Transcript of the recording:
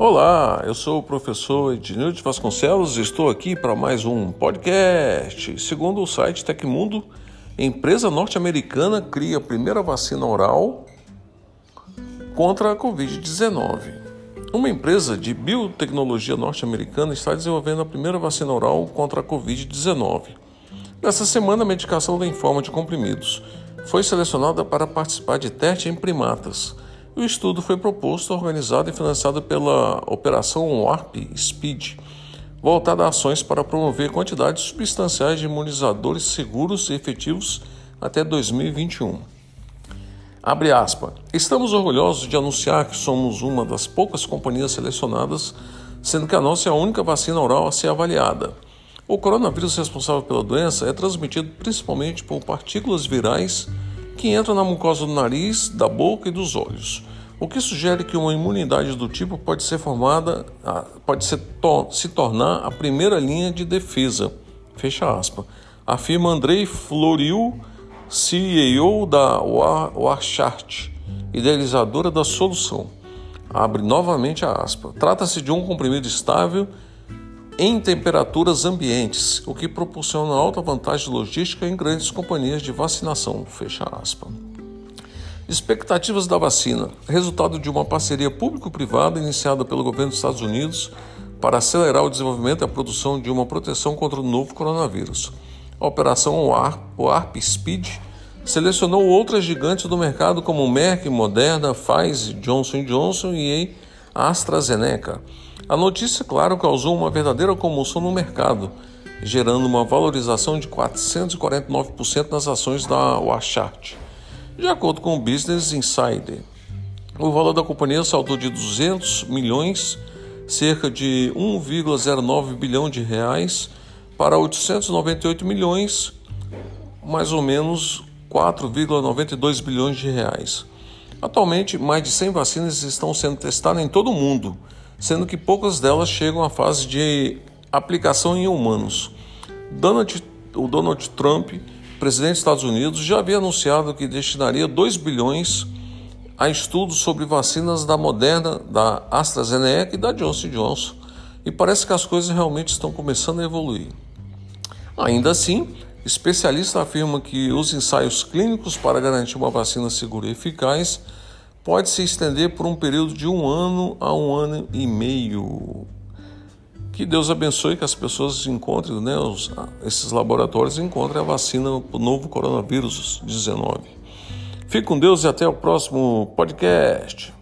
Olá, eu sou o professor Ednildo de Vasconcelos e estou aqui para mais um podcast. Segundo o site Tecmundo, empresa norte-americana cria a primeira vacina oral contra a Covid-19. Uma empresa de biotecnologia norte-americana está desenvolvendo a primeira vacina oral contra a Covid-19. Nessa semana, a medicação em forma de comprimidos foi selecionada para participar de teste em primatas o estudo foi proposto, organizado e financiado pela Operação Warp Speed, voltada a ações para promover quantidades substanciais de imunizadores seguros e efetivos até 2021. Abre. Estamos orgulhosos de anunciar que somos uma das poucas companhias selecionadas, sendo que a nossa é a única vacina oral a ser avaliada. O coronavírus responsável pela doença é transmitido principalmente por partículas virais que entram na mucosa do nariz, da boca e dos olhos, o que sugere que uma imunidade do tipo pode ser formada, pode ser to se tornar a primeira linha de defesa. Fecha aspas. Afirma Andrei Floriu, CEO da Warchart, idealizadora da solução. Abre novamente a aspa. Trata-se de um comprimido estável em temperaturas ambientes, o que proporciona alta vantagem logística em grandes companhias de vacinação. Fecha aspas. Expectativas da vacina, resultado de uma parceria público-privada iniciada pelo governo dos Estados Unidos para acelerar o desenvolvimento e a produção de uma proteção contra o novo coronavírus. A operação Warp Speed selecionou outras gigantes do mercado como Merck, Moderna, Pfizer, Johnson Johnson e AstraZeneca a notícia, claro, causou uma verdadeira comoção no mercado, gerando uma valorização de 449% nas ações da Wachart. De acordo com o Business Insider, o valor da companhia saltou de 200 milhões, cerca de 1,09 bilhão de reais, para 898 milhões, mais ou menos 4,92 bilhões de reais. Atualmente, mais de 100 vacinas estão sendo testadas em todo o mundo sendo que poucas delas chegam à fase de aplicação em humanos. Donald, o Donald Trump, presidente dos Estados Unidos, já havia anunciado que destinaria 2 bilhões a estudos sobre vacinas da Moderna, da AstraZeneca e da Johnson Johnson. E parece que as coisas realmente estão começando a evoluir. Ainda assim, especialistas afirmam que os ensaios clínicos para garantir uma vacina segura e eficaz pode se estender por um período de um ano a um ano e meio. Que Deus abençoe que as pessoas encontrem, né, os, esses laboratórios encontrem a vacina para o novo coronavírus 19. Fique com Deus e até o próximo podcast.